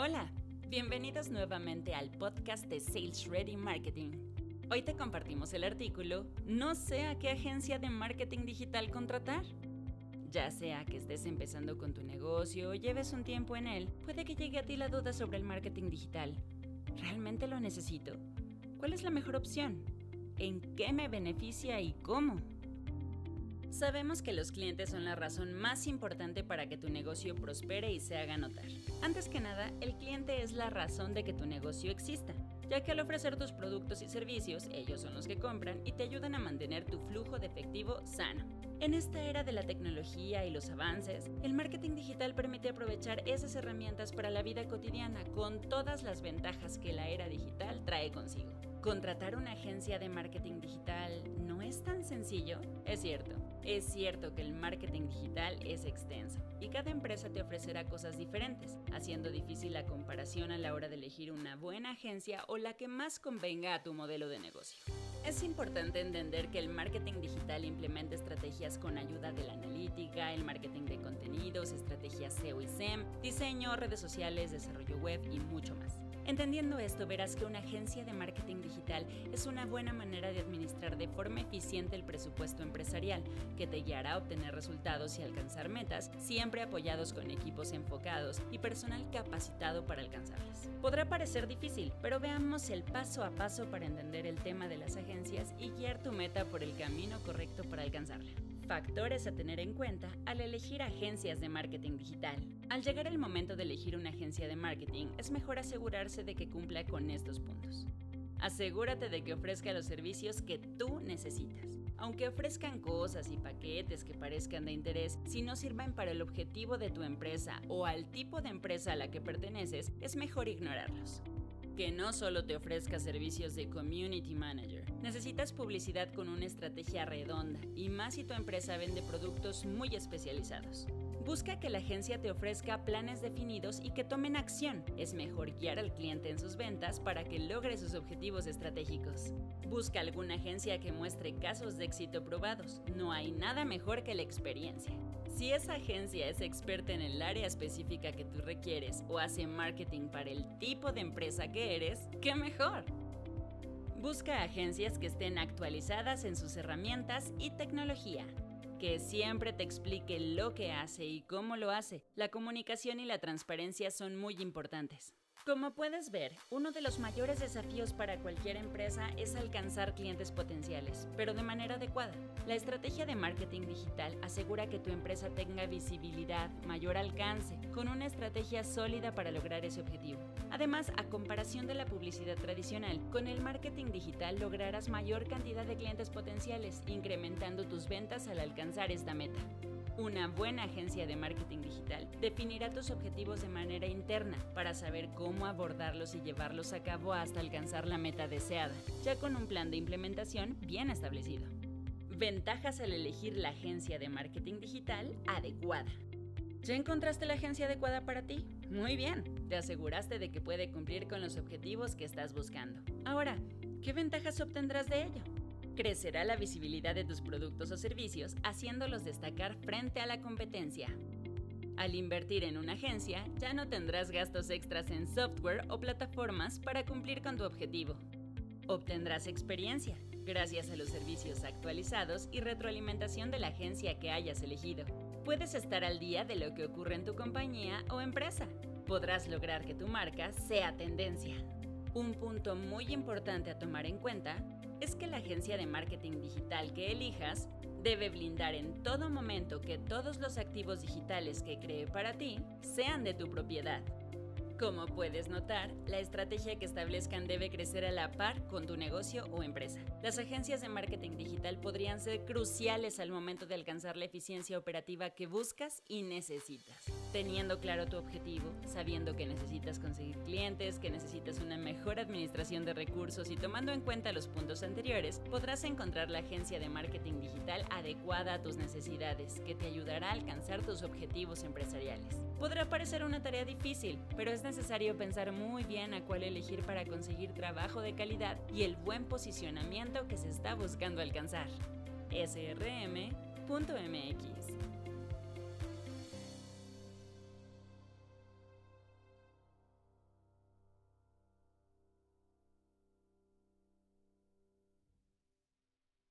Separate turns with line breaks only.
Hola, bienvenidos nuevamente al podcast de Sales Ready Marketing. Hoy te compartimos el artículo No sé a qué agencia de marketing digital contratar. Ya sea que estés empezando con tu negocio o lleves un tiempo en él, puede que llegue a ti la duda sobre el marketing digital. ¿Realmente lo necesito? ¿Cuál es la mejor opción? ¿En qué me beneficia y cómo? Sabemos que los clientes son la razón más importante para que tu negocio prospere y se haga notar. Antes que nada, el cliente es la razón de que tu negocio exista, ya que al ofrecer tus productos y servicios, ellos son los que compran y te ayudan a mantener tu flujo de efectivo sano. En esta era de la tecnología y los avances, el marketing digital permite aprovechar esas herramientas para la vida cotidiana con todas las ventajas que la era digital trae consigo. ¿Contratar una agencia de marketing digital no es tan sencillo? Es cierto. Es cierto que el marketing digital es extenso y cada empresa te ofrecerá cosas diferentes, haciendo difícil la comparación a la hora de elegir una buena agencia o la que más convenga a tu modelo de negocio. Es importante entender que el marketing digital implementa estrategias con ayuda de la analítica, el marketing de contenidos, estrategias SEO y SEM, diseño, redes sociales, desarrollo web y mucho más. Entendiendo esto, verás que una agencia de marketing digital es una buena manera de administrar de forma eficiente el presupuesto empresarial, que te guiará a obtener resultados y alcanzar metas, siempre apoyados con equipos enfocados y personal capacitado para alcanzarlas. Podrá parecer difícil, pero veamos el paso a paso para entender el tema de las agencias y guiar tu meta por el camino correcto para alcanzarla. Factores a tener en cuenta al elegir agencias de marketing digital. Al llegar el momento de elegir una agencia de marketing, es mejor asegurarse de que cumpla con estos puntos. Asegúrate de que ofrezca los servicios que tú necesitas. Aunque ofrezcan cosas y paquetes que parezcan de interés, si no sirvan para el objetivo de tu empresa o al tipo de empresa a la que perteneces, es mejor ignorarlos que no solo te ofrezca servicios de community manager. Necesitas publicidad con una estrategia redonda y más si tu empresa vende productos muy especializados. Busca que la agencia te ofrezca planes definidos y que tomen acción. Es mejor guiar al cliente en sus ventas para que logre sus objetivos estratégicos. Busca alguna agencia que muestre casos de éxito probados. No hay nada mejor que la experiencia. Si esa agencia es experta en el área específica que tú requieres o hace marketing para el tipo de empresa que eres, ¡qué mejor! Busca agencias que estén actualizadas en sus herramientas y tecnología que siempre te explique lo que hace y cómo lo hace. La comunicación y la transparencia son muy importantes. Como puedes ver, uno de los mayores desafíos para cualquier empresa es alcanzar clientes potenciales, pero de manera adecuada. La estrategia de marketing digital asegura que tu empresa tenga visibilidad, mayor alcance, con una estrategia sólida para lograr ese objetivo. Además, a comparación de la publicidad tradicional, con el marketing digital lograrás mayor cantidad de clientes potenciales, incrementando tus ventas al alcanzar esta meta. Una buena agencia de marketing digital definirá tus objetivos de manera interna para saber cómo abordarlos y llevarlos a cabo hasta alcanzar la meta deseada, ya con un plan de implementación bien establecido. Ventajas al elegir la agencia de marketing digital adecuada. ¿Ya encontraste la agencia adecuada para ti? Muy bien, te aseguraste de que puede cumplir con los objetivos que estás buscando. Ahora, ¿qué ventajas obtendrás de ello? Crecerá la visibilidad de tus productos o servicios haciéndolos destacar frente a la competencia. Al invertir en una agencia, ya no tendrás gastos extras en software o plataformas para cumplir con tu objetivo. Obtendrás experiencia, gracias a los servicios actualizados y retroalimentación de la agencia que hayas elegido. Puedes estar al día de lo que ocurre en tu compañía o empresa. Podrás lograr que tu marca sea tendencia. Un punto muy importante a tomar en cuenta es que la agencia de marketing digital que elijas debe blindar en todo momento que todos los activos digitales que cree para ti sean de tu propiedad. Como puedes notar, la estrategia que establezcan debe crecer a la par con tu negocio o empresa. Las agencias de marketing digital podrían ser cruciales al momento de alcanzar la eficiencia operativa que buscas y necesitas. Teniendo claro tu objetivo, sabiendo que necesitas conseguir clientes, que necesitas una mejor administración de recursos y tomando en cuenta los puntos anteriores, podrás encontrar la agencia de marketing digital adecuada a tus necesidades, que te ayudará a alcanzar tus objetivos empresariales. Podrá parecer una tarea difícil, pero es necesario pensar muy bien a cuál elegir para conseguir trabajo de calidad y el buen posicionamiento que se está buscando alcanzar.